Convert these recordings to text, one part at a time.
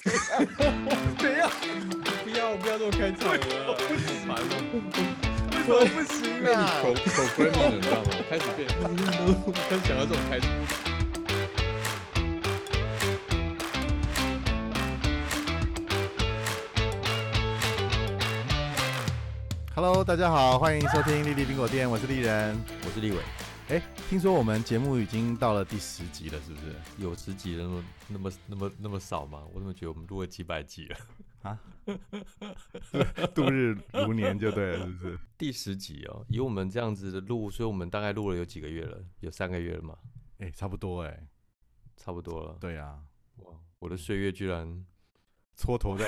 怎样？不要不要这么开场了，不行烦了。为什么不行被你啊？口口 f r i 了，你知道吗？开始变，开始想要这种开场。Hello，大家好，欢迎收听丽丽冰果店，我是丽人。我是丽伟，听说我们节目已经到了第十集了，是不是？有十集了，那么那么那么那么少吗？我怎么觉得我们录了几百集了？啊？度日如年就对了，是不是？第十集哦，以我们这样子的录，所以我们大概录了有几个月了？有三个月了嘛？哎，差不多哎。差不多了。对啊，哇，我的岁月居然蹉跎在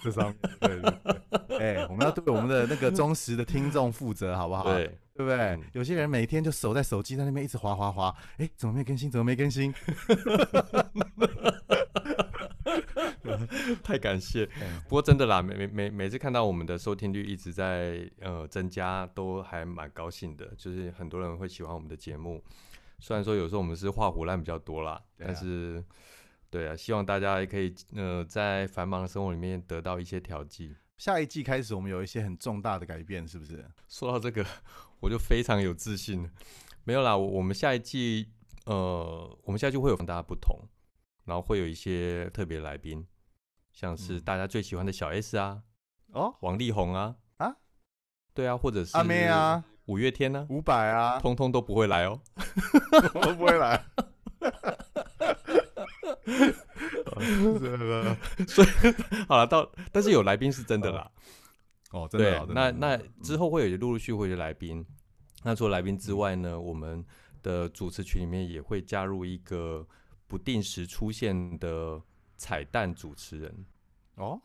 这上面。对对对。哎，我们要对我们的那个忠实的听众负责，好不好？对，对不对嗯？有些人每天就守在手机在那边一直滑滑滑，哎，怎么没更新？怎么没更新？太感谢。哎不过真的啦，每每每每次看到我们的收听率一直在呃增加，都还蛮高兴的。就是很多人会喜欢我们的节目，虽然说有时候我们是画虎烂比较多啦，啊但是对啊，希望大家也可以呃在繁忙的生活里面得到一些调剂。下一季开始，我们有一些很重大的改变，是不是？说到这个，我就非常有自信了。没有啦，我我们下一季呃，我们下一季会有很大家不同，然后会有一些特别来宾，像是嗯大家最喜欢的小 S 啊，哦，王力宏啊啊，对啊，或者是阿妹啊，五月天呢、五百啊，通通都不会来哦。都不会来。是的 好了，到但是有来宾是真的啦。哦，真的那那之后会有陆陆续续来宾。那除了来宾之外呢，我们的主持群里面也会加入一个不定时出现的彩蛋主持人。哦，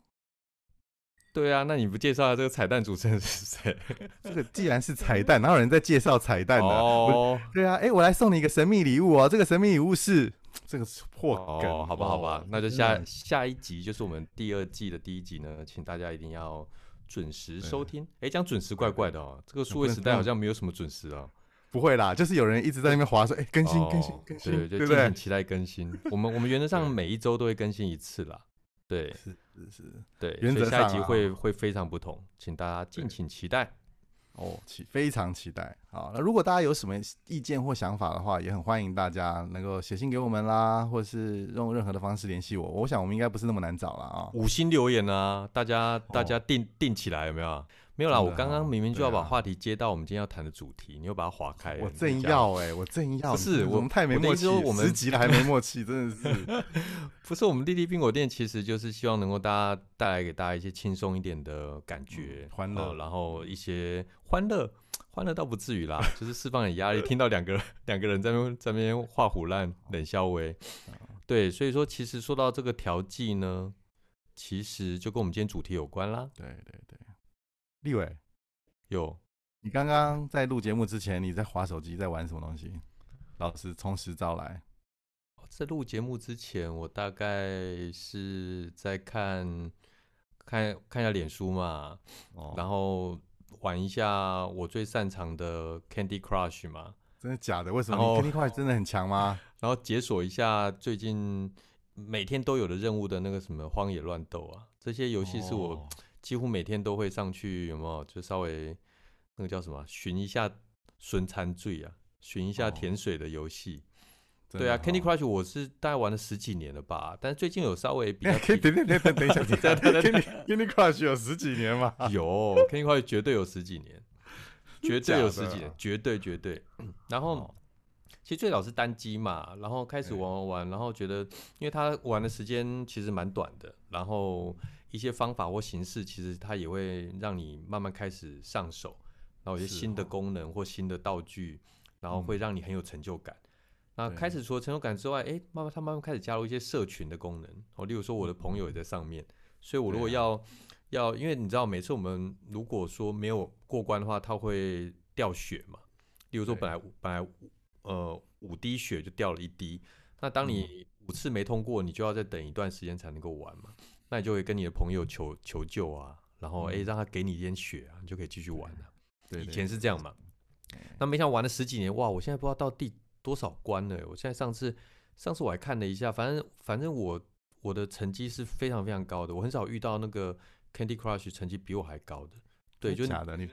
对啊，那你不介绍下这个彩蛋主持人是谁？这个既然是彩蛋，哪有人在介绍彩蛋呢？我哦，对啊，哎，我来送你一个神秘礼物哦，这个神秘礼物是这个是破梗，哦，好吧，好吧哦，那就下下一集就是我们第二季的第一集呢，请大家一定要准时收听。哎，讲准时怪怪的哦，这个数位时代好像没有什么准时啊。不会啦，就是有人一直在那边划说，哎，更新更新哦更新，对，就对不对敬请？期待更新。我们我们原则上每一周都会更新一次啦。对是是是，对，原所以下一集会会非常不同，请大家敬请期待。哦，期非常期待。好，那如果大家有什么意见或想法的话，也很欢迎大家能够写信给我们啦，或者是用任何的方式联系我。我想我们应该不是那么难找了啊。五星留言啊，大家大家定定起来有没有？没有啦，我刚刚哦明明就要把话题接到我们今天要谈的主题，你又把它划开。我正要哎、我正要，不是我我们太没默契，我们十集了还没默契，真的是。不是我们丽丽冰果店，其实就是希望能够大家带来给大家一些轻松一点的感觉，嗯欢乐呃然后一些欢乐，欢乐倒不至于啦，就是释放点压力。听到两个人两个人在那边在那边画虎烂、冷笑威，对，所以说其实说到这个调剂呢，其实就跟我们今天主题有关啦。对对对，立伟，有你刚刚在录节目之前，你在划手机，在玩什么东西？老师从实招来。在录节目之前，我大概是在看看看一下脸书嘛，哦，然后玩一下我最擅长的 Candy Crush 嘛，真的假的？为什么 Candy Crush 真的很强吗？然后解锁一下最近每天都有的任务的那个什么荒野乱斗啊，这些游戏是我哦几乎每天都会上去，有没有？就稍微那个叫什么，寻一下孙餐醉啊，寻一下哦甜水的游戏。对啊，Candy Crush 我是大概玩了十几年了吧，但是最近有稍微比较等等等等等一下，对对对 Candy Candy Crush 有十几年吗？有 Candy Crush 绝对有十几年，绝对有十几年，绝对绝对。嗯然后哦其实最早是单机嘛，然后开始玩玩玩，然后觉得因为他玩的时间其实蛮短的，然后一些方法或形式，其实它也会让你慢慢开始上手，然后有些新的哦。功能或新的道具，然后嗯。会让你很有成就感。那开始除了成就感之外，哎，慢慢他慢慢开始加入一些社群的功能，哦，例如说我的朋友也在上面，所以我如果要、要，因为你知道，每次我们如果说没有过关的话，它会掉血嘛。例如说本来本来呃五滴血就掉了一滴，那当你五次没通过，你就要再等一段时间才能够玩嘛。那你就会跟你的朋友求求救啊，然后哎、让他给你一点血啊，你就可以继续玩了。以对以前是这样嘛。那没想到玩了十几年，哇！我现在不知道到第多少关了。我现在上次上次我还看了一下，反正反正我我的成绩是非常非常高的，我很少遇到那个 Candy Crush 成绩比我还高的。对，就假的，你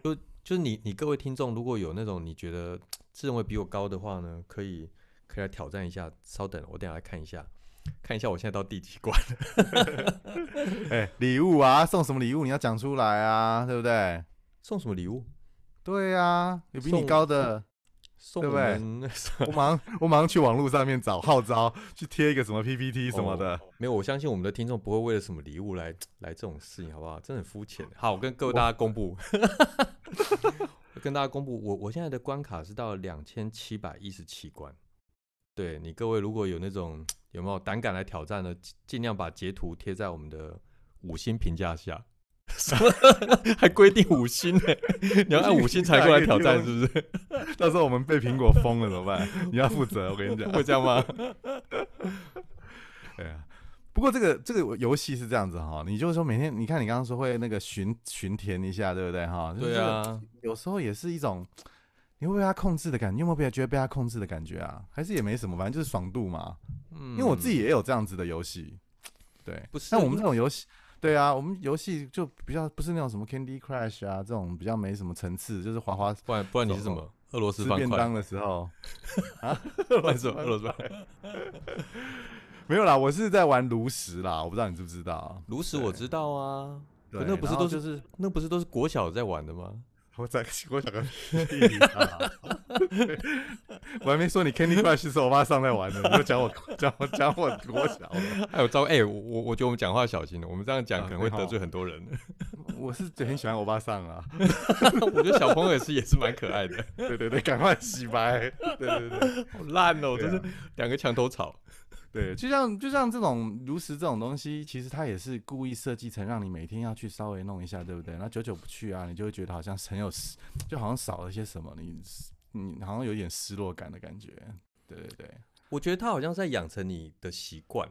就是你你各位听众，如果有那种你觉得自认为比我高的话呢，可以可以来挑战一下。稍等，我等下来看一下，看一下我现在到第几关了。哎，礼物啊，送什么礼物？你要讲出来啊，对不对？送什么礼物？对啊，有比你高的。对不对？我马上 我马上去网络上面找号召，去贴一个什么 PPT 什么的。没有，我相信我们的听众不会为了什么礼物来来这种事情，好不好？真的很肤浅。好，我跟各位大家公布，跟大家公布，我我现在的关卡是到两千七百一十七关。对你各位如果有那种有没有胆敢来挑战的，尽量把截图贴在我们的五星评价下。还规定五星呢？你要按五星才过来挑战，是不是？到时候我们被苹果封了怎么办？你要负责，我跟你讲，会这样吗？对啊，不过这个这个游戏是这样子哈，你就是说每天，你看你刚刚说会那个巡巡填一下，对不对哈？对啊，有时候也是一种你会被他控制的感觉，你有没有被觉得被他控制的感觉啊？还是也没什么，反正就是爽度嘛。嗯，因为我自己也有这样子的游戏，对，不是像我们这种游戏。对啊，我们游戏就比较不是那种什么 Candy Crush 啊，这种比较没什么层次，就是滑滑。不然不然你是什么？俄罗斯吃便当的时候 啊？乱说，俄罗斯。没有啦，我是在玩炉石啦，我不知道你知不知道。炉石我知道啊，那不是都是那不是都是国小在玩的吗？我在我想个屁啊！我还没说你 Candy Crush 是我妈上在玩的，你就讲我 讲我讲我国小。还有招哎，我我觉得我们讲话小心了，我们这样讲可能会得罪很多人。我是很喜欢我爸上啊，我觉得小朋友也是也是蛮可爱的。对对对，赶快洗白。对对对，好烂哦，真是两个墙头草。对，就像就像这种如实这种东西，其实它也是故意设计成让你每天要去稍微弄一下，对不对？那久久不去啊，你就会觉得好像很有，就好像少了些什么，你你好像有点失落感的感觉。对对对，我觉得他好像在养成你的习惯。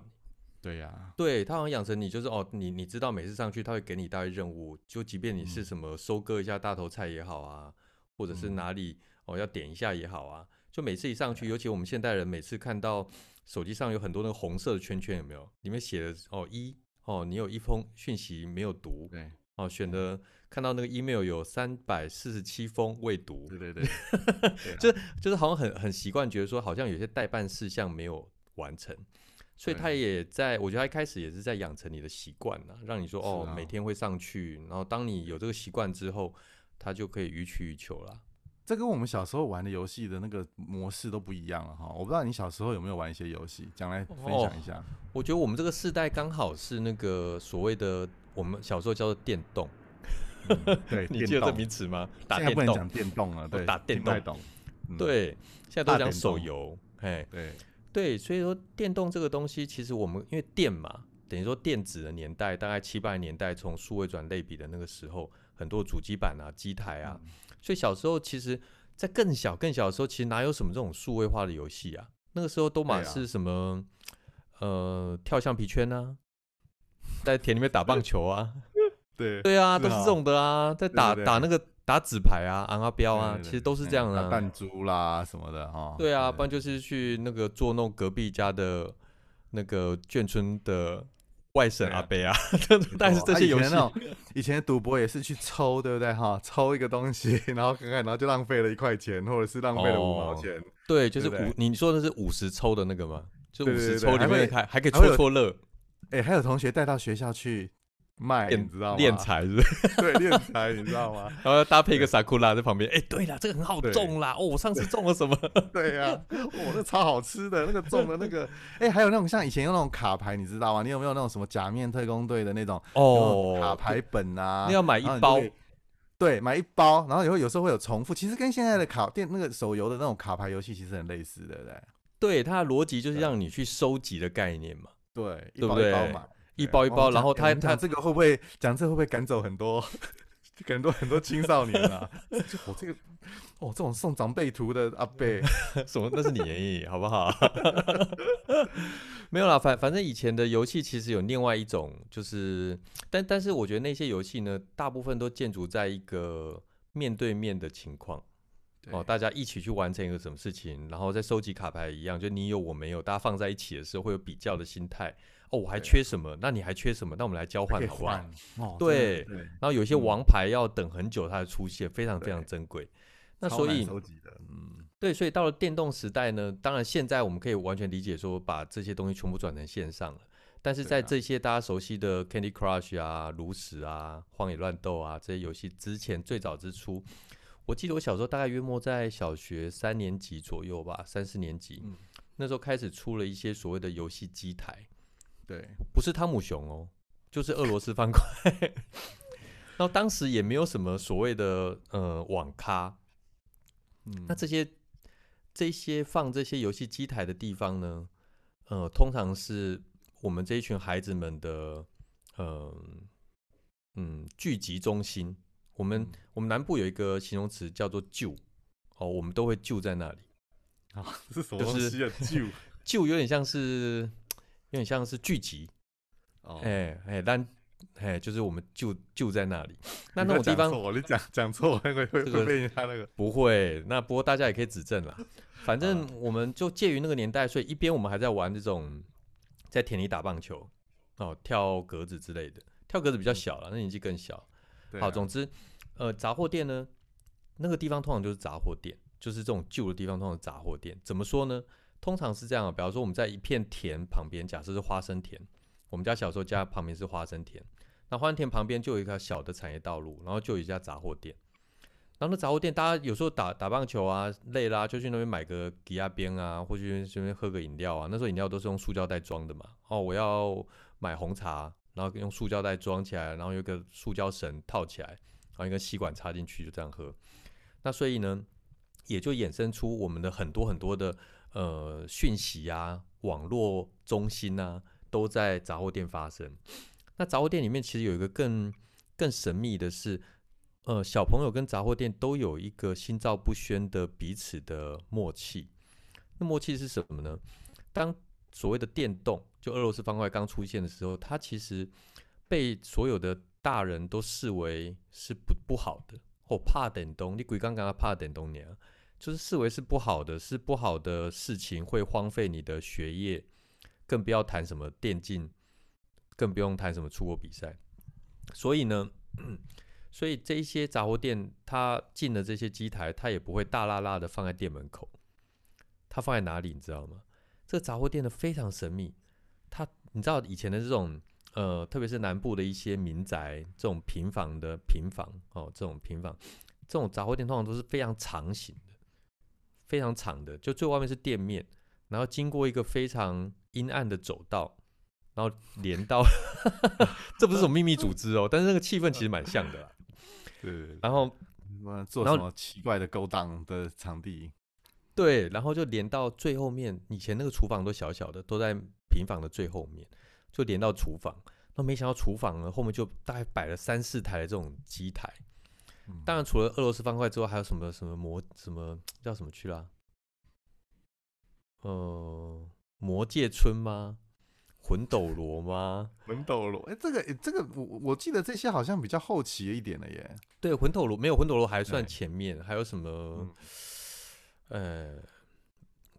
对呀，对他好像养成你就是哦，你你知道每次上去他会给你大概任务，就即便你是什么收割一下大头菜也好啊，或者是哪里哦要点一下也好啊，就每次一上去，尤其我们现代人每次看到。手机上有很多那个红色的圈圈，有没有？里面写的哦一哦，你有一封讯息没有读，对。哦，选的看到那个 email 有三百四十七封未读，对对对，就是就是好像很很习惯，觉得说好像有些代办事项没有完成，所以他也在我觉得他一开始也是在养成你的习惯呢，让你说哦每天会上去，然后当你有这个习惯之后，他就可以予取予求了。这跟我们小时候玩的游戏的那个模式都不一样了哈，我不知道你小时候有没有玩一些游戏，讲来分享一下。我觉得我们这个世代刚好是那个所谓的我们小时候叫做电动，对，你记得这名词吗？打电动讲电动了，对，打电动，对，现在都讲手游，哎，对对，所以说电动这个东西，其实我们因为电嘛，等于说电子的年代，大概七八年代从数位转类比的那个时候，很多主机板啊、机台啊。所以小时候，其实，在更小更小的时候，其实哪有什么这种数位化的游戏啊？那个时候都满是什么，呃，跳橡皮圈啊，在田里面打棒球啊，对对啊，都是这种的啊，在打打那个打纸牌啊，昂啊标啊，其实都是这样的。弹珠啦什么的哈。对啊，不然就是去那个捉弄隔壁家的那个眷村的。外省阿伯啊，但是这些游戏，以前赌博也是去抽，对不对哈？抽一个东西，然后看看，然后就浪费了一块钱，或者是浪费了五毛钱。对，就是五，你说的是五十抽的那个吗？就五十抽里面还还可以戳戳乐。哎，还有同学带到学校去。卖，你知道吗？练财是？对，练财，你知道吗？然后搭配一个萨库拉在旁边。哎，对了，这个很好种啦。哦，我上次种了什么？对呀，哦，那超好吃的，那个种的那个。哎，还有那种像以前用那种卡牌，你知道吗？你有没有那种什么假面特工队的那种哦卡牌本啊？你要买一包。对，买一包，然后以后有时候会有重复。其实跟现在的卡电那个手游的那种卡牌游戏其实很类似，对不对？对，它的逻辑就是让你去收集的概念嘛。对，对不对？一包一包，然后他他这个会不会讲这会不会赶走很多 很多很多青少年啊？我这个哦，这种送长辈图的阿贝，什么那是你好不好？没有啦，反反正以前的游戏其实有另外一种，就是但但是我觉得那些游戏呢，大部分都建筑在一个面对面的情况哦，大家一起去完成一个什么事情，然后再收集卡牌一样，就你有我没有，大家放在一起的时候会有比较的心态。哦，我还缺什么，那你还缺什么？那我们来交换好不好？换哦，对对，然后有一些嗯王牌要等很久它才出现，非常非常珍贵。那所以嗯，对，所以到了电动时代呢，当然现在我们可以完全理解说，把这些东西全部转成线上了。但是在这些大家熟悉的 Candy Crush 啊、炉石啊、荒野乱斗啊这些游戏之前最早之初，我记得我小时候大概约莫在小学三年级左右吧，三四年级，嗯那时候开始出了一些所谓的游戏机台，对，不是汤姆熊哦，就是俄罗斯方块。然后当时也没有什么所谓的呃网咖，嗯，那这些这些放这些游戏机台的地方呢，呃，通常是我们这一群孩子们的呃嗯聚集中心。我们、嗯我们南部有一个形容词叫做“就”，哦，我们都会就在那里。啊，是什么就是东西啊？就就有点像是有点像是聚集，哦，哎哎，但哎就是我们就就在那里。那那种地方你讲讲错会会会被人家那个不会，那不过大家也可以指正啦。反正我们就介于那个年代，所以一边我们还在玩这种在田里打棒球，哦，跳格子之类的。跳格子比较小了，那年纪更小。好，总之，呃，杂货店呢，那个地方通常就是杂货店，就是这种旧的地方通常是杂货店。怎么说呢？通常是这样啊，比方说我们在一片田旁边，假设是花生田，我们家小时候家旁边是花生田，那花生田旁边就有一条小的产业道路，然后就有一家杂货店。然后那杂货店，大家有时候打打棒球啊，累啦、就去那边买个吉亚边啊，或去这边喝个饮料啊。那时候饮料都是用塑胶袋装的嘛。哦，我要买红茶，然后用塑胶袋装起来，然后有一个塑胶绳套起来，然后一根吸管插进去，就这样喝。那所以呢，也就衍生出我们的很多很多的呃讯息啊，网络中心啊，都在杂货店发生。那杂货店里面其实有一个更更神秘的是，呃，小朋友跟杂货店都有一个心照不宣的彼此的默契。那默契是什么呢？当所谓的电动，就俄罗斯方块刚出现的时候，它其实被所有的大人都视为是不不好的。哦，怕电动，你鬼刚刚怕电动呢，就是视为是不好的，是不好的事情，会荒废你的学业，更不要谈什么电竞，更不用谈什么出国比赛。所以呢，所以这一些杂货店，它进了这些机台，它也不会大拉拉的放在店门口，它放在哪里，你知道吗？这个杂货店呢非常神秘，它你知道以前的这种呃，特别是南部的一些民宅，这种平房的平房哦，这种平房，这种杂货店通常都是非常长形，非常长的，就最外面是店面，然后经过一个非常阴暗的走道，然后连到，这不是什么秘密组织哦，但是那个气氛其实蛮像的啦。对然后做什么奇怪的勾当的场地？对，然后就连到最后面，以前那个厨房都小小的，都在平房的最后面，就连到厨房。那没想到厨房呢，后面就大概摆了三四台的这种机台。嗯当然，除了俄罗斯方块之外，还有什么什么魔什么叫什么去啦？呃，魔界村吗？魂斗罗吗？魂斗罗，哎、这个、诶这个我我记得这些好像比较后期一点的耶。对，魂斗罗没有魂斗罗还算前面，还有什么嗯？呃，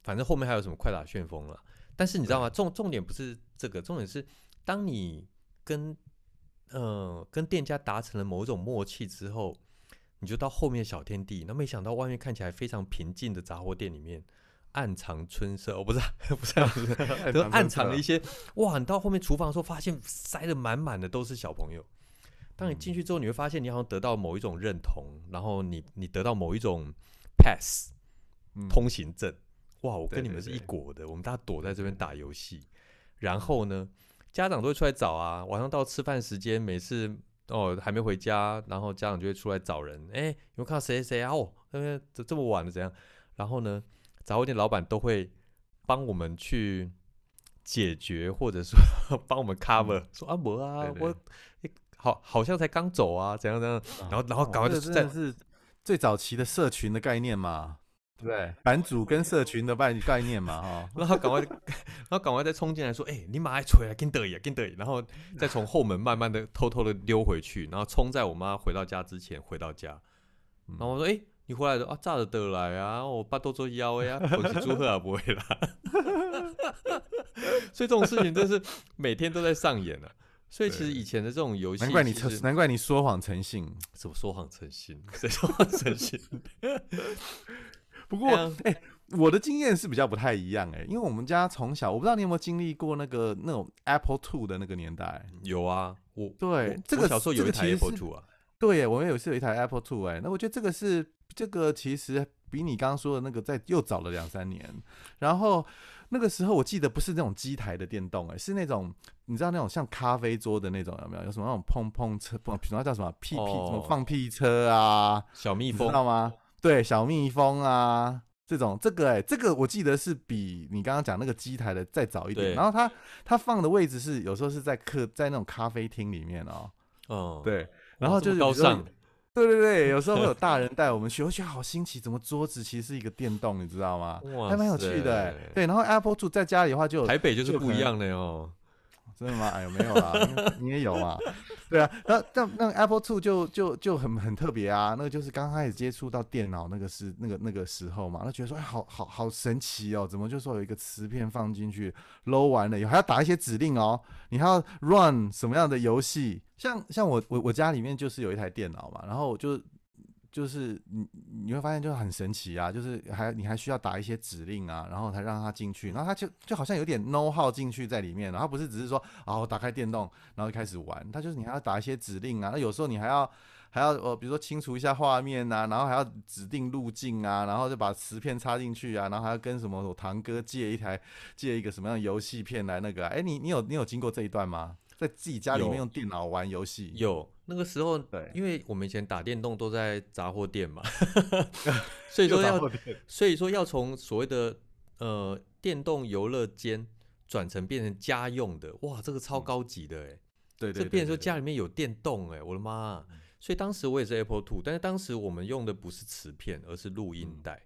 反正后面还有什么快打旋风了。但是你知道吗？重重点不是这个，重点是当你跟呃跟店家达成了某一种默契之后，你就到后面小天地。那没想到外面看起来非常平静的杂货店里面，暗藏春色。哦，不是 不是不是，就暗藏了一些哇！你到后面厨房的时候，发现塞的满满的都是小朋友。当你进去之后，你会发现你好像得到某一种认同，然后你你得到某一种 pass 嗯通行证。哇，我跟你们是一对国的，我们大家躲在这边打游戏。然后呢，家长都会出来找啊，晚上到吃饭时间，每次哦还没回家，然后家长就会出来找人。哎，有没有看到谁谁谁啊？哦，那边这这么晚了怎样？然后呢，杂货店老板都会帮我们去解决，或者说 帮我们 cover，、说啊没啊，对对我诶好好像才刚走啊，怎样怎样。啊然后然后赶快就在真的是最早期的社群的概念嘛，对不对？版主跟社群的概概念嘛，哈。然后赶快，然后赶快再冲进来说：“哎、你马爱吹啊，跟得意啊，跟得意。”然后再从后门慢慢的、偷偷的溜回去，然后冲在我妈回到家之前回到家。嗯然后我说：“哎、你回来的啊，炸的得来啊，我爸都做腰呀，我是祝贺啊，不会啦。所以这种事情真是每天都在上演啊。所以其实以前的这种游戏，难怪你难怪你说谎成性。怎么说谎成性？谁说谎成性？不过，哎、我的经验是比较不太一样哎、因为我们家从小，我不知道你有没有经历过那个那种 Apple Two 的那个年代。有啊，我对我这个我小时候有一台 Apple Two 啊，对耶，我也有是有一台 Apple Two 哎，那我觉得这个是这个其实比你刚刚说的那个在又早了两三年。然后那个时候我记得不是那种机台的电动哎，是那种你知道那种像咖啡桌的那种有没有？有什么那种碰碰车，不，比如说叫什么屁屁，什么哦放屁车啊，小蜜蜂知道吗？对，小蜜蜂啊，这种这个哎、这个我记得是比你刚刚讲那个机台的再早一点。对然后它它放的位置是有时候是在客在那种咖啡厅里面哦，嗯，对，然后就是比如说么高尚，对对对，有时候会有 大人带我们去，我觉得好新奇，怎么桌子其实是一个电动，你知道吗？哇还蛮有趣的。对，然后 Apple Two 在家里的话就有台北就是不一样的哦。真的吗？哎呦，没有啦，你也有嘛？对啊，那那那个 Apple Two 就就就很很特别啊，那个就是刚开始接触到电脑那个时那个那个时候嘛，那觉得说哎，好好好神奇哦，怎么就说有一个磁片放进去搂完了以后还要打一些指令哦，你还要 run 什么样的游戏？像像我我我家里面就是有一台电脑嘛，然后我就。就是你你会发现就是很神奇啊，就是还你还需要打一些指令啊，然后才让它进去，然后它就就好像有点 know how 进去在里面，然后不是只是说啊我打开电动然后就开始玩，它就是你还要打一些指令啊，那有时候你还要还要呃比如说清除一下画面啊，然后还要指定路径啊，然后就把磁片插进去啊，然后还要跟什么我堂哥借一台借一个什么样的游戏片来那个、啊，哎你你有你有经过这一段吗？在自己家里面用电脑玩游戏？有那个时候，对。因为我们以前打电动都在杂货店嘛，所以说要所以说要从所谓的呃电动游乐间转成变成家用的，哇，这个超高级的哎、对对对这变成说家里面有电动哎、我的妈。啊、所以当时我也是 Apple Two，但是当时我们用的不是磁片，而是录音带。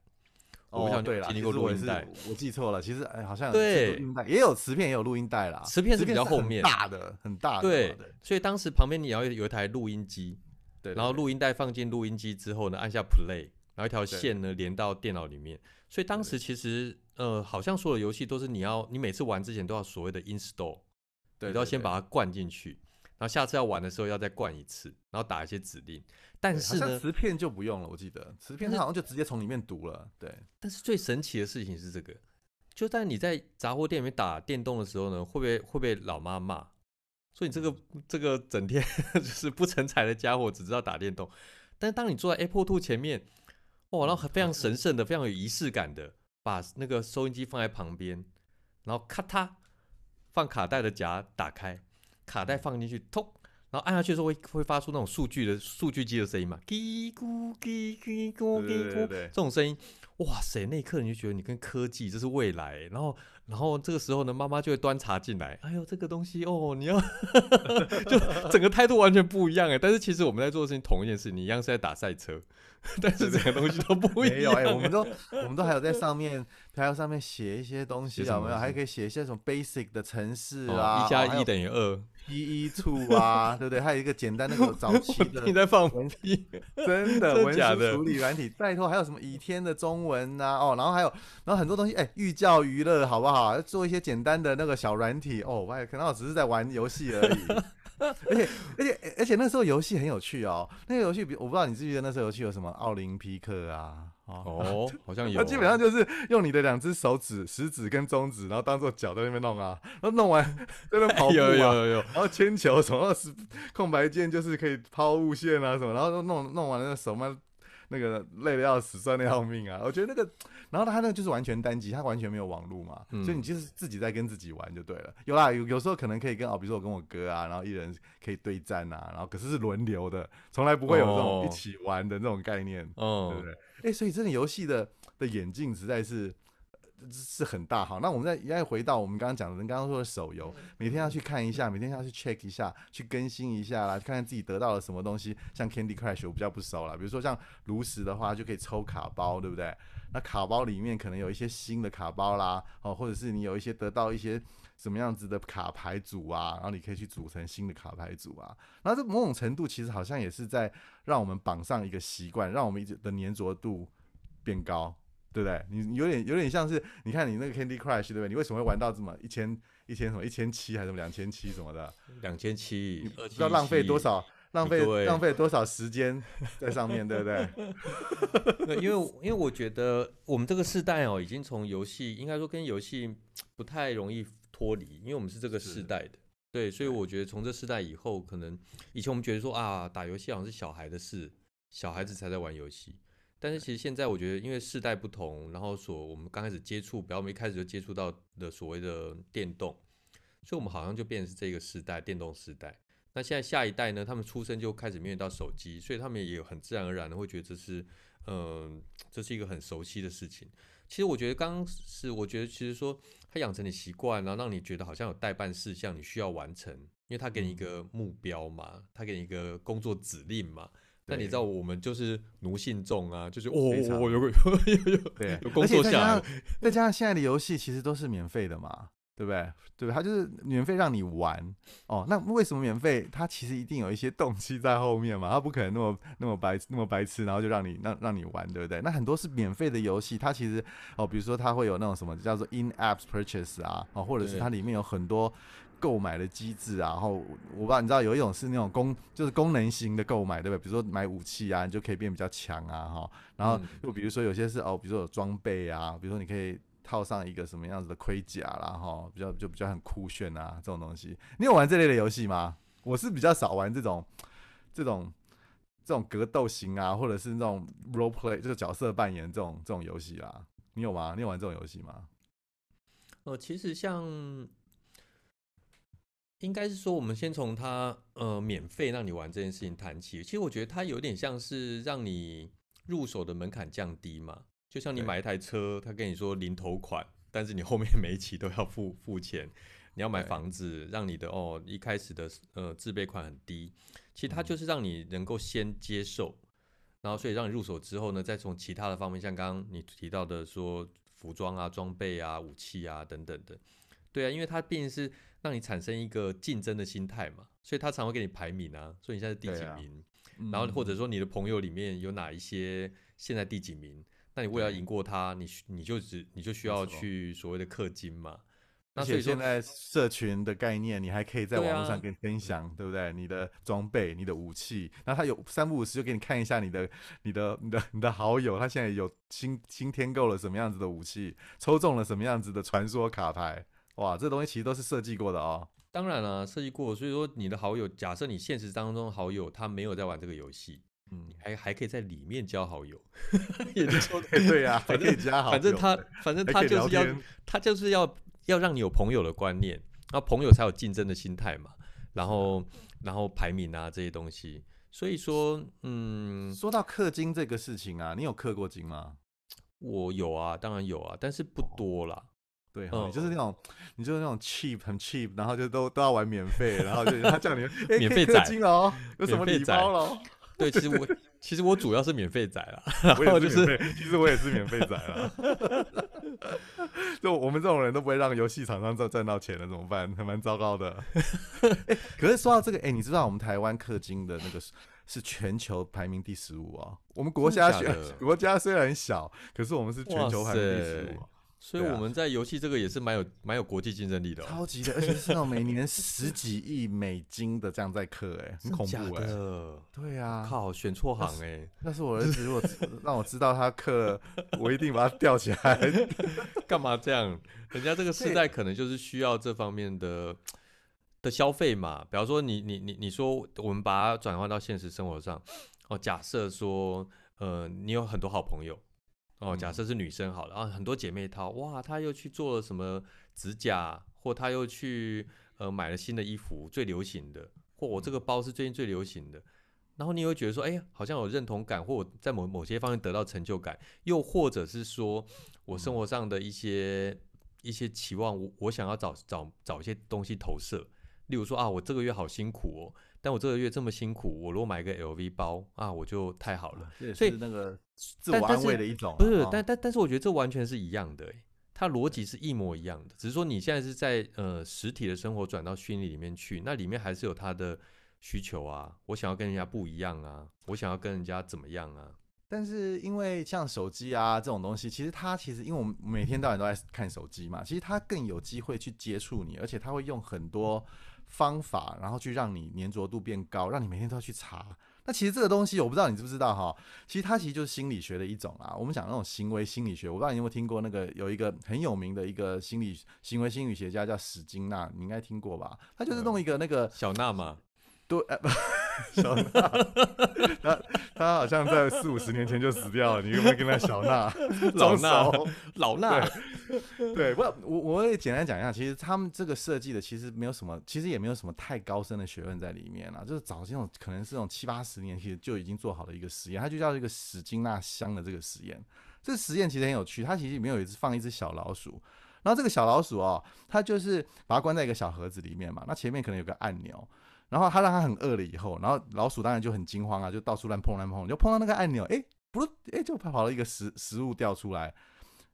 我不晓哦，对了，经历过录音带，我记错了，其实哎，好像对录音带也有磁片，也有录音带啦。磁片是比较后面大的，很大的。对对，所以当时旁边你要有一台录音机，对，然后录音带放进录音机之后呢，按下 Play，然后一条线呢连到电脑里面。所以当时其实呃，好像所有游戏都是你要你每次玩之前都要所谓的 install，对你都要先把它灌进去，然后下次要玩的时候要再灌一次，然后打一些指令。但是呢，磁片就不用了，我记得磁片它好像就直接从里面读了。对，但是最神奇的事情是这个，就在你在杂货店里面打电动的时候呢，会被会会被老妈骂？说你这个这个整天 就是不成才的家伙，只知道打电动。但是当你坐在 Apple Two 前面，哇，然后非常神 圣的、非常有仪式感的，把那个收音机放在旁边，然后咔嗒放卡带的夹打开，卡带放进去，通，然后按下去的时候会会发出那种数据的数据机的声音嘛，叽咕叽叽咕对叽咕，这种声音，哇塞，那一刻你就觉得你跟科技这是未来，然后然后这个时候呢，妈妈就会端茶进来，哎呦这个东西哦，你要 就整个态度完全不一样哎，但是其实我们在做的事情同一件事，你一样是在打赛车，但是整个东西都不一样。没有哎，我们都我们都还有在上面，还有上面写一些东西，有没有？还可以写一些什么 basic 的程式哦啊，一加一等于二，P E two 啊，对不对？还有一个简单那个早期的 你在放文屁？真的文真假的书处理软体，拜托，还有什么倚天的中文呐、哦，然后还有，然后很多东西，哎，寓教于乐，好不好？做一些简单的那个小软体，哦，我还可能我只是在玩游戏而已。而且而且而且那时候游戏很有趣哦，那个游戏比我不知道你记不记得那时候游戏有什么奥林匹克啊，哦，哦，好像有它哦，基本上就是用你的两只手指、食指跟中指，然后当做脚在那边弄啊，然后弄完 在那边跑步啊，有有有有，然后铅球什么是空白键，就是可以抛物线啊什么，然后弄弄完了，手慢那个累的要死，酸的要命啊！我觉得那个，然后他那个就是完全单机，他完全没有网络嘛，嗯所以你就是自己在跟自己玩就对了。有啦，有有时候可能可以跟哦，比如说我跟我哥啊，然后一人可以对战啊，然后可是是轮流的，从来不会有这种哦一起玩的那种概念，对不嗯，对？哎、所以这个游戏的的演进实在是是很大。哈，那我们再再回到我们刚刚讲的，刚刚说的手游，每天要去看一下，每天要去 check 一下，去更新一下啦，看看自己得到了什么东西。像 Candy Crush 我比较不熟啦，比如说像炉石的话，就可以抽卡包，对不对？那卡包里面可能有一些新的卡包啦，哦，或者是你有一些得到一些。什么样子的卡牌组啊？然后你可以去组成新的卡牌组啊。那这某种程度其实好像也是在让我们绑上一个习惯，让我们一直的粘着度变高，对不对？你有点有点像是，你看你那个 Candy Crush，对不对？你为什么会玩到这么一千一千什么一千七还是什么两千七什么的？两千七，不知道浪费多少，浪费浪费多少时间在上面对不对？对，因为因为我觉得我们这个世代哦，已经从游戏应该说跟游戏不太容易。脱离，因为我们是这个世代的，对，所以我觉得从这世代以后，可能以前我们觉得说啊，打游戏好像是小孩的事，小孩子才在玩游戏。但是其实现在我觉得，因为世代不同，然后所我们刚开始接触，比方我们一开始就接触到的所谓的电动，所以我们好像就变成是这个时代电动时代。那现在下一代呢，他们出生就开始面对到手机，所以他们也有很自然而然的会觉得这是，嗯，这是一个很熟悉的事情。其实我觉得刚是，我觉得其实说他养成你习惯，然后让你觉得好像有代办事项你需要完成，因为他给你一个目标嘛，他给你一个工作指令嘛。那你知道我们就是奴性重啊，就是哦，有有有有对，有工作下，再加上现在的游戏其实都是免费的嘛。对不对？对不对？他就是免费让你玩哦。那为什么免费？它其实一定有一些动机在后面嘛。它不可能那么那么白那么白痴，然后就让你让让你玩，对不对？那很多是免费的游戏，它其实哦，比如说它会有那种什么叫做 in apps purchase 啊，哦，或者是它里面有很多购买的机制啊。然后我不知道你知道有一种是那种功就是功能型的购买，对不对？比如说买武器啊，你就可以变比较强啊，哈。然后又比如说有些是哦，比如说有装备啊，比如说你可以。套上一个什么样子的盔甲啦，哈，比较就比较很酷炫啊，这种东西，你有玩这类的游戏吗？我是比较少玩这种这种这种格斗型啊，或者是那种 role play 就是角色扮演这种这种游戏啦。你有吗？你有玩这种游戏吗？呃，其实像应该是说，我们先从它呃免费让你玩这件事情谈起。其实我觉得它有点像是让你入手的门槛降低嘛。就像你买一台车，他跟你说零头款，但是你后面每一期都要付付钱。你要买房子，让你的哦一开始的呃自备款很低，其实它就是让你能够先接受，然后所以让你入手之后呢，再从其他的方面，像刚刚你提到的说服装啊、装备啊、武器啊等等的，对啊，因为它毕竟是让你产生一个竞争的心态嘛，所以他常会给你排名啊，所以你现在是第几名，然后或者说你的朋友里面有哪一些现在第几名。那你为了赢过他，你你就只你就需要去所谓的氪金嘛？而且现在社群的概念，你还可以在网络上跟分享，对不对？你的装备、你的武器，那他有三不五时就给你看一下你的、你的、你的、你的好友，他现在有新新添购了什么样子的武器，抽中了什么样子的传说卡牌，哇，这东西其实都是设计过的哦。当然了，设计过，所以说你的好友，假设你现实当中好友他没有在玩这个游戏。嗯，还还可以在里面交好友，也就说对呀，反正加好反正他反正他就是要他就是要要让你有朋友的观念，那朋友才有竞争的心态嘛，然后然后排名啊这些东西，所以说嗯，说到氪金这个事情啊，你有氪过金吗？我有啊，当然有啊，但是不多啦。对，你就是那种你就是那种 cheap 很 cheap，然后就都都要玩免费，然后就他叫你 免费氪金哦，有什么礼包了？对，其实我 其实我主要是免费仔啦，然后就是，其实我也是免费仔啦。就我们这种人都不会让游戏厂商赚赚到钱了，怎么办？还蛮糟糕的。可是说到这个，哎，你知道我们台湾氪金的那个是全球排名第十五啊？我们国家国家虽然小，可是我们是全球排名第十五。所以我们在游戏这个也是蛮有蛮有国际竞争力的，超级的，而且是那种每年十几亿美金的这样在氪，哎，很恐怖哎，对啊，靠，选错行哎，那是我儿子，如果让我知道他氪，我一定把他吊起来。干嘛这样？人家这个时代可能就是需要这方面的的消费嘛。比方说，你你你你说，我们把它转换到现实生活上，哦，假设说，呃，你有很多好朋友。哦，假设是女生好了，然后很多姐妹淘，哇，她又去做了什么指甲，或她又去呃买了新的衣服，最流行的，或我这个包是最近最流行的，然后你又觉得说，哎、好像有认同感，或我在某某些方面得到成就感，又或者是说我生活上的一些一些期望，我我想要找找找一些东西投射，例如说啊，我这个月好辛苦哦，但我这个月这么辛苦，我如果买个 LV 包啊，我就太好了。这也所以是那个自我安慰的一种啊。不是哦，但但但是我觉得这完全是一样的、欸，它逻辑是一模一样的，只是说你现在是在呃实体的生活转到虚拟里面去，那里面还是有它的需求啊，我想要跟人家不一样啊，我想要跟人家怎么样啊，但是因为像手机啊这种东西，其实它其实因为我们每天到晚都在看手机嘛，其实它更有机会去接触你，而且它会用很多方法，然后去让你粘着度变高，让你每天都要去查。那其实这个东西我不知道你知不知道哈，其实它其实就是心理学的一种啊。我们讲那种行为心理学，我不知道你有没有听过那个有一个很有名的一个心理行为心理学家叫史金纳，你应该听过吧？他就是弄一个那个小娜嘛，对，小娜，他他好像在四五十年前就死掉了，你有没有跟他小娜 老娜老娜，对，不，我我也简单讲一下，其实他们这个设计的其实没有什么，其实也没有什么太高深的学问在里面啦，就是早这种可能是这种七八十年其实就已经做好了一个实验，它就叫一个史金纳香的这个实验。这个实验其实很有趣，它其实里面有一只放一只小老鼠，然后这个小老鼠哦，它就是把它关在一个小盒子里面嘛，那前面可能有个按钮。然后他让它很饿了以后，然后老鼠当然就很惊慌啊，就到处乱碰乱碰，就碰到那个按钮，诶，不是，诶，就跑了一个食食物掉出来，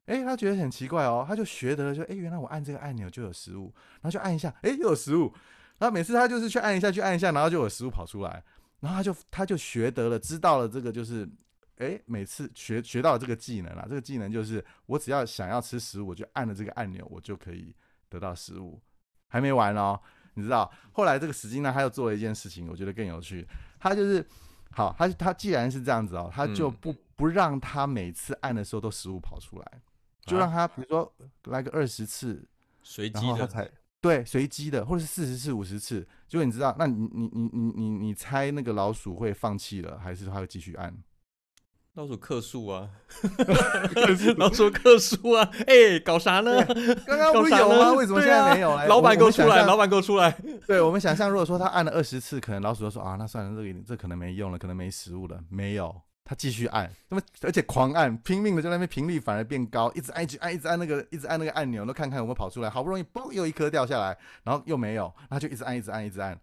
诶，他觉得很奇怪哦，他就学得了，就诶，原来我按这个按钮就有食物，然后就按一下，诶，又有食物，然后每次他就是去按一下，去按一下，然后就有食物跑出来，然后他就他就学得了，知道了这个就是，诶，每次学学到了这个技能啦，这个技能就是我只要想要吃食物，我就按了这个按钮，我就可以得到食物，还没完哦。你知道，后来这个史金呢，他又做了一件事情，我觉得更有趣。他就是，好，他他既然是这样子哦，他就嗯不不让他每次按的时候都食物跑出来，就让他比如说来个二十次，随机的，对随机的，或者是四十次、五十次。就你知道，那你你你你你你猜那个老鼠会放弃了，还是它会继续按？老鼠克数啊，老鼠克数啊，哎、搞啥呢？刚刚不是有吗？为什么现在没有嘞？老板我给我出来，老板给我出来。对我们想象，如果说他按了二十次，可能老鼠就说啊，那算了，这个这可能没用了，可能没食物了。没有，他继续按，那么而且狂按，拼命的在那边频率反而变高，一直按，一直按，一直按那个，一直按那个按钮，都看看有没有跑出来。好不容易，嘣，又一颗掉下来，然后又没有，然后就一直按，一直按，一直按。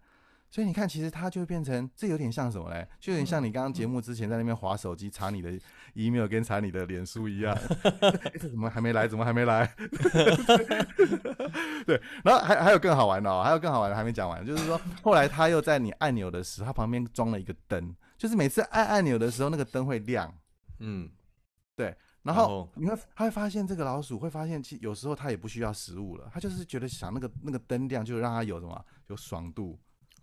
所以你看，其实它就会变成，这有点像什么嘞？就有点像你刚刚节目之前在那边划手机查你的 email 跟查你的脸书一样。怎么还没来？怎么还没来？对，然后还还有更好玩的哦，还有更好玩的还没讲完，就是说后来他又在你按钮的时候，他旁边装了一个灯，就是每次按按钮的时候，那个灯会亮。嗯，对然后后你会他会发现这个老鼠会发现，其实有时候它也不需要食物了，它就是觉得想那个那个灯亮，就让它有什么有爽度。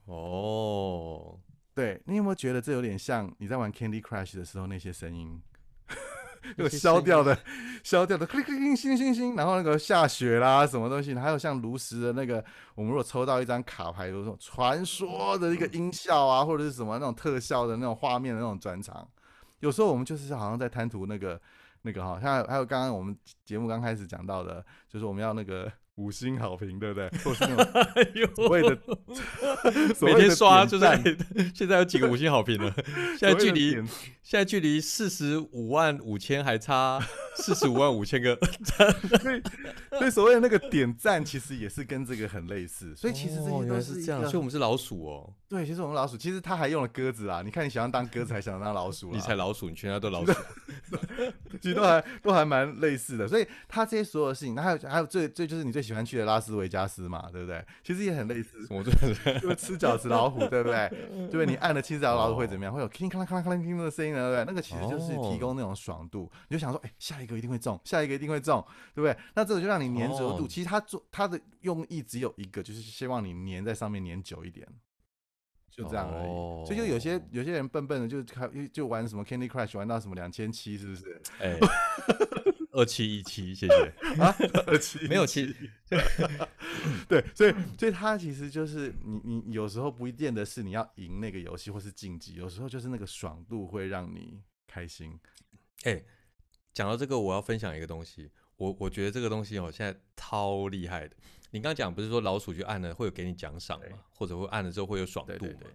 哦，对，你有没有觉得这有点像你在玩 Candy Crush 的时候那些声音？就消掉的，消掉的，咔咔咔，星星星，然后那个下雪啦，什么东西，还有像炉石的那个，我们如果抽到一张卡牌，有那种传说的一个音效啊，或者是什么那种特效的那种画面的那种转场，有时候我们就是好像在贪图那个那个哈，像还有刚刚我们节目刚开始讲到的，就是我们要那个五星好评，对不对？或是那种哎呦，所谓的 所每天刷，就是现在有几个五星好评了？现在距离现在距离四十五万五千还差四十五万五千个，所以，所以所谓的那个点赞，其实也是跟这个很类似。所以其实这些都是这样，个所以我们是老鼠哦，对，其实我们老鼠，其实他还用了鸽子啊。你看，你想要当鸽子，还想当老鼠啊？你才老鼠，你全家都老鼠。其实都还都还蛮类似的。所以他这些所有的事情，那还有还有最最就是你最喜欢去的拉斯维加斯嘛，对不对？其实也很类似，我最 就是吃饺子老虎，对不对？对不对？你按了吃饺子老虎会怎么样？会有叮铃啷啷啷啷的声音，对不对？那个其实就是提供那种爽度，你就想说，哎，下一个一定会中，下一个一定会中，对不对？那这个就让你粘着度。哦其实它做它的用意只有一个，就是希望你粘在上面粘久一点。就这样而已，哦所以就有些有些人笨笨的就开就玩什么 Candy Crush 玩到什么两千七，是不是？哎，二七一七，谢谢啊，二七。没有七，对，所以所以它其实就是你你有时候不一定的是你要赢那个游戏或是晋级，有时候就是那个爽度会让你开心。哎，讲到这个，我要分享一个东西。我我觉得这个东西哦，现在超厉害的。你刚刚讲不是说老鼠去按了会有给你奖赏对嘛，或者会按了之后会有爽度嘛？对对对，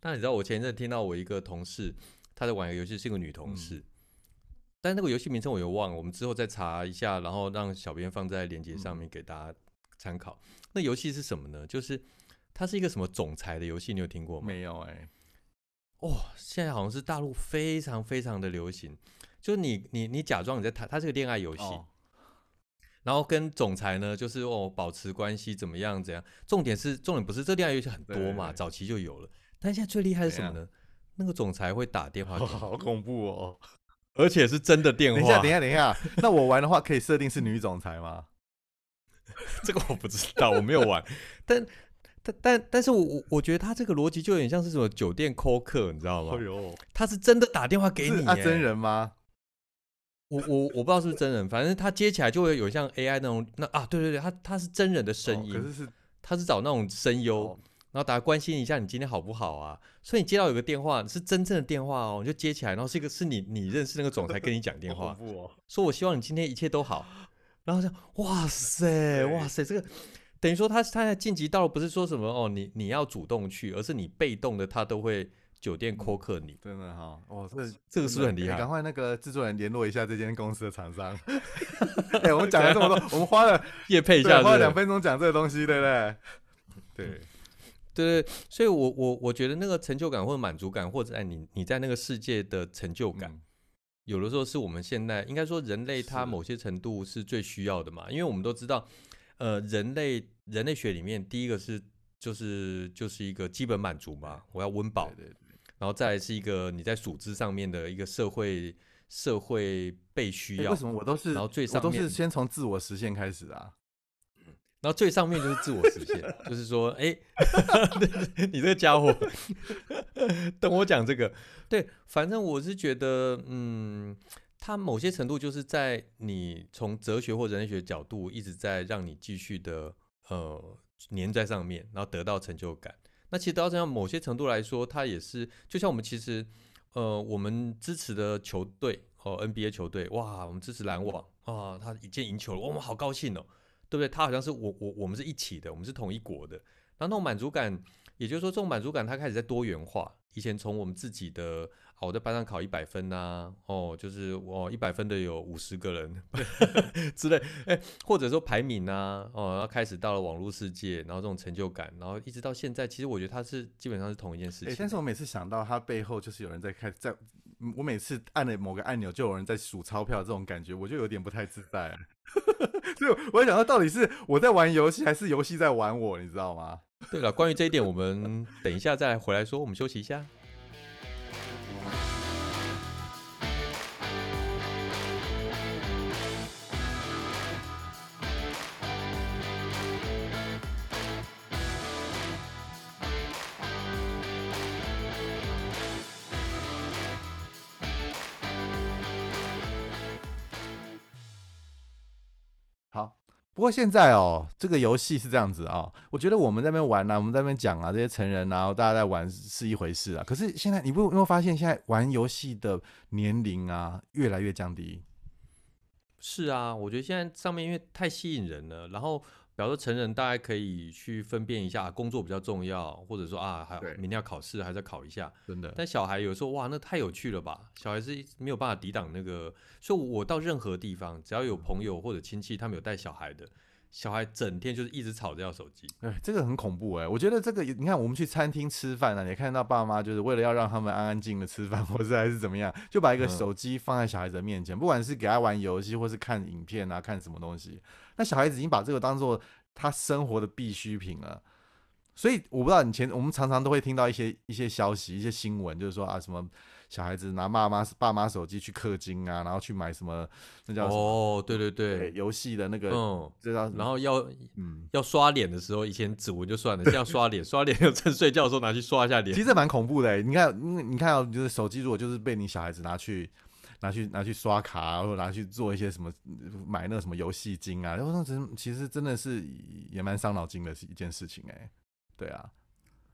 那你知道我前一阵听到我一个同事，他在玩一个游戏，是一个女同嗯事，但那个游戏名称我又忘了，我们之后再查一下，然后让小编放在链接上面给大家参考。那游戏是什么呢？就是它是一个什么总裁的游戏，你有听过吗？没有哎、哇、现在好像是大陆非常非常的流行，就是你你你假装你在谈，它是个恋爱游戏，哦，然后跟总裁呢，就是哦保持关系怎么样怎样。重点是重点不是这恋爱游戏很多嘛，早期就有了。但现在最厉害是什么呢？那个总裁会打电话 好恐怖哦！而且是真的电话。等一下，等一下，等一下，那我玩的话可以设定是女总裁吗？这个我不知道，我没有玩。但但但但是我我我觉得他这个逻辑就有点像是什么酒店 call 客，你知道吗？呦，他是真的打电话给你啊，真人吗？我我我不知道是不是真人，反正他接起来就会有像 AI 那种那啊，对对对，他他是真人的声音，哦可是是他是找那种声优，哦然后大家关心一下你今天好不好啊。所以你接到有个电话是真正的电话哦，你就接起来，然后是一个是你你认识那个总裁跟你讲电 话！说我希望你今天一切都好，然后就哇塞哇塞，这个等于说他他在晋级到了不是说什么哦你你要主动去，而是你被动的他都会酒店 call 客你，真的哈，哦，这这个是不是很厉害哎赶快那个制作人联络一下这间公司的厂商。哎，我们讲了这么多，我们花了 夜配一下花了两分钟讲这个东西，对不对？对，对对，所以我我我觉得那个成就感或者满足感，或者哎你你在那个世界的成就感，嗯有的时候是我们现在应该说人类它某些程度是最需要的嘛，因为我们都知道，呃，人类人类学里面第一个是就是就是一个基本满足嘛，我要温饱，对对对，然后再来是一个你在组织上面的一个社会社会被需要哎为，什么我都是然后最上面都是先从自我实现开始啊？然后最上面就是自我实现，就是说，哎，你这个家伙，等我讲这个，对，反正我是觉得，嗯，它某些程度就是在你从哲学或人类学角度一直在让你继续的呃粘在上面，然后得到成就感。那其实到这样某些程度来说，它也是就像我们其实呃我们支持的球队哦 NBA 球队，哇，我们支持篮网啊，他一键赢球了，我们好高兴哦。对不对？他好像是我我我们是一起的，我们是同一国的。那那种满足感，也就是说，这种满足感它开始在多元化。以前从我们自己的，啊，我在班上考一百分呐、哦，就是我一百分的有五十个人 之类，哎，或者说排名呐、哦，然后开始到了网络世界，然后这种成就感，然后一直到现在，其实我觉得它是基本上是同一件事哎、情。但是我每次想到它背后就是有人在开，在嗯我每次按了某个按钮，就有人在数钞票，这种感觉我就有点不太自在。所以我在想到，到底是我在玩游戏，还是游戏在玩我？你知道吗？对了，关于这一点，我们等一下再回来说，我们休息一下。不过现在哦，这个游戏是这样子啊、我觉得我们在那边玩啊，我们在那边讲啊，这些成人啊，大家在玩是一回事啊。可是现在你不有没有发现，现在玩游戏的年龄啊越来越降低？是啊，我觉得现在上面因为太吸引人了，然后比方说成人大概可以去分辨一下工作比较重要，或者说啊还对明天要考试，还是要考一下。真的，但小孩有时候哇，那太有趣了吧？小孩是没有办法抵挡那个，所以我到任何地方，只要有朋友或者亲戚他们有带小孩的，小孩整天就是一直吵着要手机。哎，这个很恐怖哎、我觉得这个，你看我们去餐厅吃饭呢、啊，也看到爸妈就是为了要让他们安安静的吃饭，或者还是怎么样，就把一个嗯手机放在小孩子的面前，不管是给他玩游戏，或是看影片啊，看什么东西，那小孩子已经把这个当做他生活的必需品了。所以我不知道以前我们常常都会听到一些一些消息、一些新闻，就是说啊什么小孩子拿爸妈爸妈手机去氪金啊，然后去买什么那叫什么哦，对对对，游戏的那个，嗯，这叫然后要嗯，要刷脸的时候，以前指纹就算了，现在要刷脸，刷脸就趁睡觉的时候拿去刷一下脸其。实蛮恐怖的欸。你看，因为你看哦，就是手机如果就是被你小孩子拿去。拿去拿去刷卡、啊，或者拿去做一些什么买那个什么游戏金啊，然后那真其实真的是也蛮伤脑筋的一件事情哎、对啊，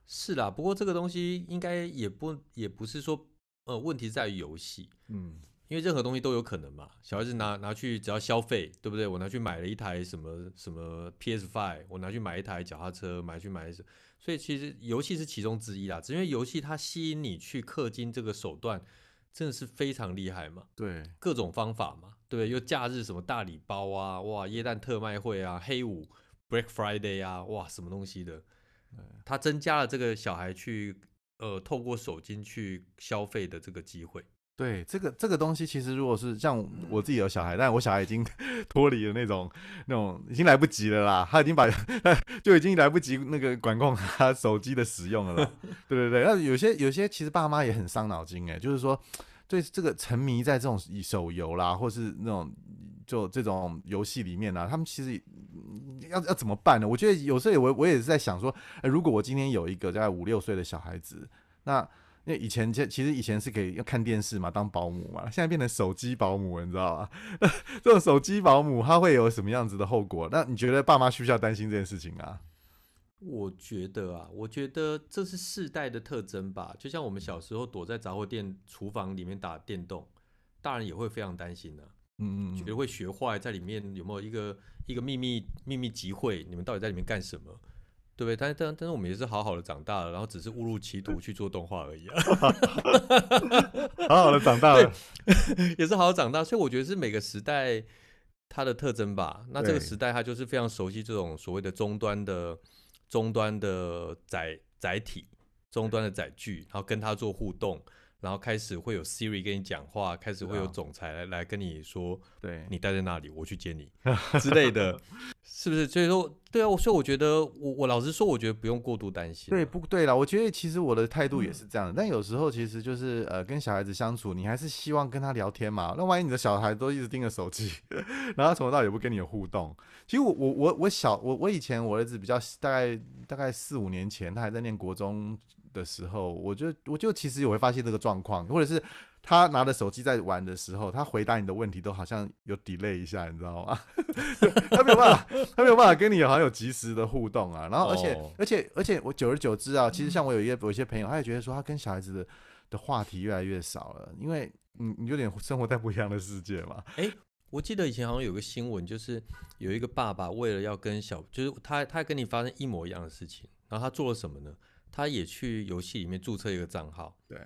是啦，不过这个东西应该也不也不是说呃问题在于游戏，嗯，因为任何东西都有可能嘛。小孩子拿拿去只要消费，对不对？我拿去买了一台什么什么 PS Five，我拿去买一台脚踏车，买去买什，所以其实游戏是其中之一啦。只因为游戏它吸引你去氪金这个手段真的是非常厉害嘛，对，各种方法嘛，对？又假日什么大礼包啊，哇，耶诞特卖会啊，黑五 Black Friday 啊，哇，什么东西的，它增加了这个小孩去呃透过手机去消费的这个机会。对，这个这个东西其实如果是像我自己有小孩，但我小孩已经 脱离了那种那种已经来不及了啦，他已经把就已经来不及那个管控他手机的使用了啦。对对对，那有些有些其实爸妈也很伤脑筋哎，就是说对这个沉迷在这种手游啦，或是那种就这种游戏里面呢，他们其实要要怎么办呢？我觉得有时候我我也是在想说，如果我今天有一个大概五六岁的小孩子，那。那以前其其实以前是可以要看电视嘛，当保姆嘛，现在变成手机保姆，你知道吗？这种手机保姆他会有什么样子的后果？那你觉得爸妈需不需要担心这件事情啊？我觉得啊，我觉得这是世代的特征吧。就像我们小时候躲在杂货店厨房里面打电动，大人也会非常担心的。嗯，觉得会学坏，在里面有没有一个一个秘密秘密集会？你们到底在里面干什么？对不对？但但但是我们也是好好的长大了，然后只是误入歧途去做动画而已啊。好好的长大了，也是好好长大。所以我觉得是每个时代它的特征吧。那这个时代它就是非常熟悉这种所谓的终端的终端的载载体、终端的载具，然后跟它做互动。然后开始会有 Siri 跟你讲话，开始会有总裁来来跟你说，对你待在那里，我去接你 之类的，是不是？所以说，对啊，所以我觉得，我我老实说，我觉得不用过度担心。对，不对了，我觉得其实我的态度也是这样的。但有时候其实就是呃，跟小孩子相处，你还是希望跟他聊天嘛。那万一你的小孩都一直盯着手机，然后从头到尾不跟你有互动，其实我我我我小我我以前我儿子比较大概大概四五年前，他还在念国中。的时候，我就我就其实也会发现这个状况，或者是他拿着手机在玩的时候，他回答你的问题都好像有 delay 一下，你知道吗？他没有办法，他没有办法跟你好像有及时的互动啊。然后，而且，而且，而且，我久而久之啊，其实像我有一些有一些朋友，他也觉得说，他跟小孩子的的话题越来越少了，因为你你有点生活在不一样的世界嘛。哎，我记得以前好像有个新闻，就是有一个爸爸为了要跟小，就是他他跟你发生一模一样的事情，然后他做了什么呢？他也去游戏里面注册一个账号，对，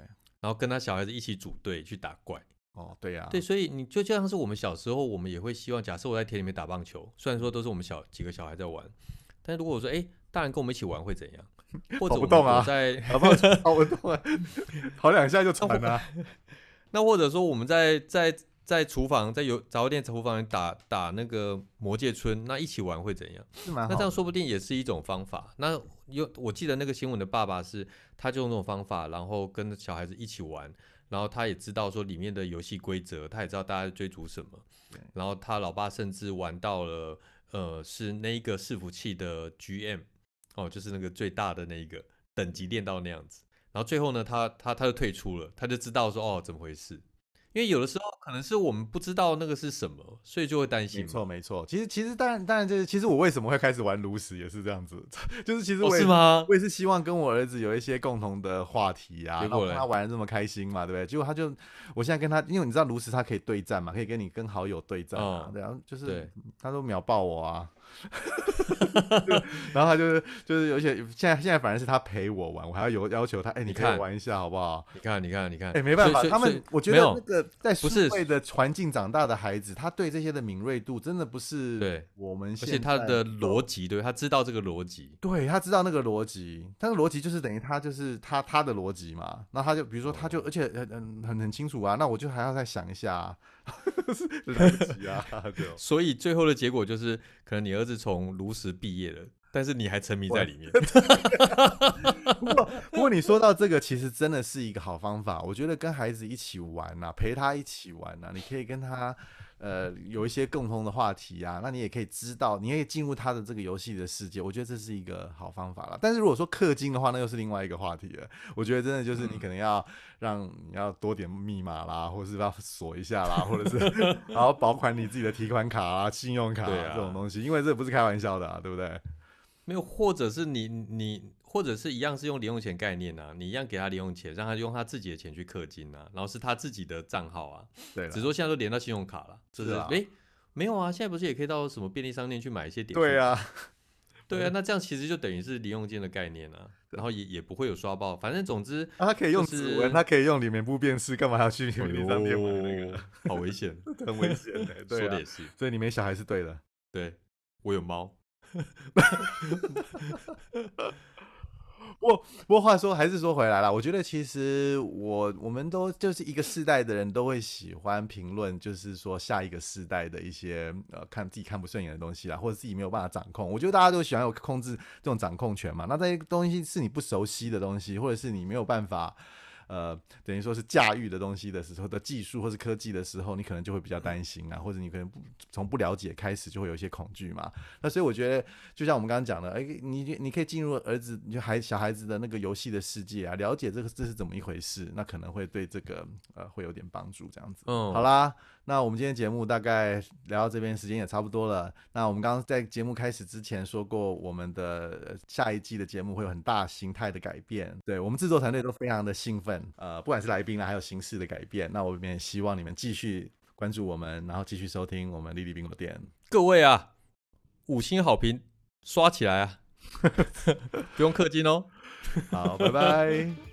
然后跟他小孩子一起组队去打怪。哦，对呀，对，所以你就就像是我们小时候，我们也会希望，假设我在田里面打棒球，虽然说都是我们小几个小孩在玩，但如果我说，哎，大人跟我们一起玩会怎样？或者不动啊，在跑不动啊，跑两下就喘了。那或者说我们在在。在厨房，在有早店厨房打打那个魔界村，那一起玩会怎样？那这样说不定也是一种方法。那有我记得那个新闻的爸爸是，他就用这种方法，然后跟小孩子一起玩，然后他也知道说里面的游戏规则，他也知道大家追逐什么。然后他老爸甚至玩到了，呃，是那一个伺服器的 GM，哦，就是那个最大的那一个等级练到那样子。然后最后呢，他他他就退出了，他就知道说哦，怎么回事。因为有的时候可能是我们不知道那个是什么，所以就会担心。没错，没错。其实，其实，当然，当然，就是其实我为什么会开始玩炉石也是这样子，就是其实我是吗？我也是希望跟我儿子有一些共同的话题啊，然后他玩的这么开心嘛，对不对？结果他就，我现在跟他，因为你知道炉石他可以对战嘛，可以跟你跟好友对战啊，然后就是他都秒爆我啊。然后他就是就是，而且现在现在反而是他陪我玩，我还要有要求他，哎，你可以玩一下好不好？你看你看你看，哎，没办法，他们我觉得那个在社会的环境长大的孩子，他对这些的敏锐度真的不是对我们，而且他的逻辑，对他知道这个逻辑，对他知道那个逻辑，他的逻辑就是等于他就是他他的逻辑嘛。那他就比如说他就而且很很很清楚啊，那我就还要再想一下。来不及啊！所以最后的结果就是，可能你儿子从炉石毕业了，但是你还沉迷在里面。不过，不过你说到这个，其实真的是一个好方法。我觉得跟孩子一起玩呐，陪他一起玩呐，你可以跟他。呃，有一些共同的话题啊，那你也可以知道，你可以进入他的这个游戏的世界。我觉得这是一个好方法了。但是如果说氪金的话，那又是另外一个话题了。我觉得真的就是你可能要让你要多点密码啦，或者是要锁一下啦，或者是然后保管你自己的提款卡啊、信用卡这种东西，因为这不是开玩笑的啊，对不对？没有，或者是你你或者是一样是用零用钱概念啊，你一样给他零用钱，让他用他自己的钱去氪金啊，然后是他自己的账号啊，对只是说现在都连到信用卡了，就是是啊诶，没有啊，现在不是也可以到什么便利商店去买一些点？对，啊，对啊，那这样其实就等于是零用金的概念啊，然后也也不会有刷爆，反正总之，啊他可以用就是指纹，他可以用里面不辨识，干嘛还要去便利商店买那个？好危险，很危险的，对啊说的也，是，所以你没小孩是对的。对我有猫，不不过话说还是说回来了，我觉得其实我我们都就是一个世代的人都会喜欢评论，就是说下一个世代的一些呃看自己看不顺眼的东西啦，或者自己没有办法掌控。我觉得大家都喜欢有控制这种掌控权嘛。那这些东西是你不熟悉的东西，或者是你没有办法。呃，等于说是驾驭的东西的时候的技术或是科技的时候，你可能就会比较担心啊，或者你可能不从不了解开始就会有一些恐惧嘛。那所以我觉得，就像我们刚刚讲的，哎、你你可以进入儿子你就孩小孩子的那个游戏的世界啊，了解这个这是怎么一回事，那可能会对这个呃会有点帮助，这样子。嗯，好啦，那我们今天节目大概聊到这边，时间也差不多了。那我们刚刚在节目开始之前说过，我们的呃下一季的节目会有很大形态的改变，对我们制作团队都非常的兴奋。呃，不管是来宾啦，还有形式的改变，那我们也希望你们继续关注我们，然后继续收听我们丽丽冰果店。各位啊，五星好评刷起来啊，不用氪金哦。好，拜拜。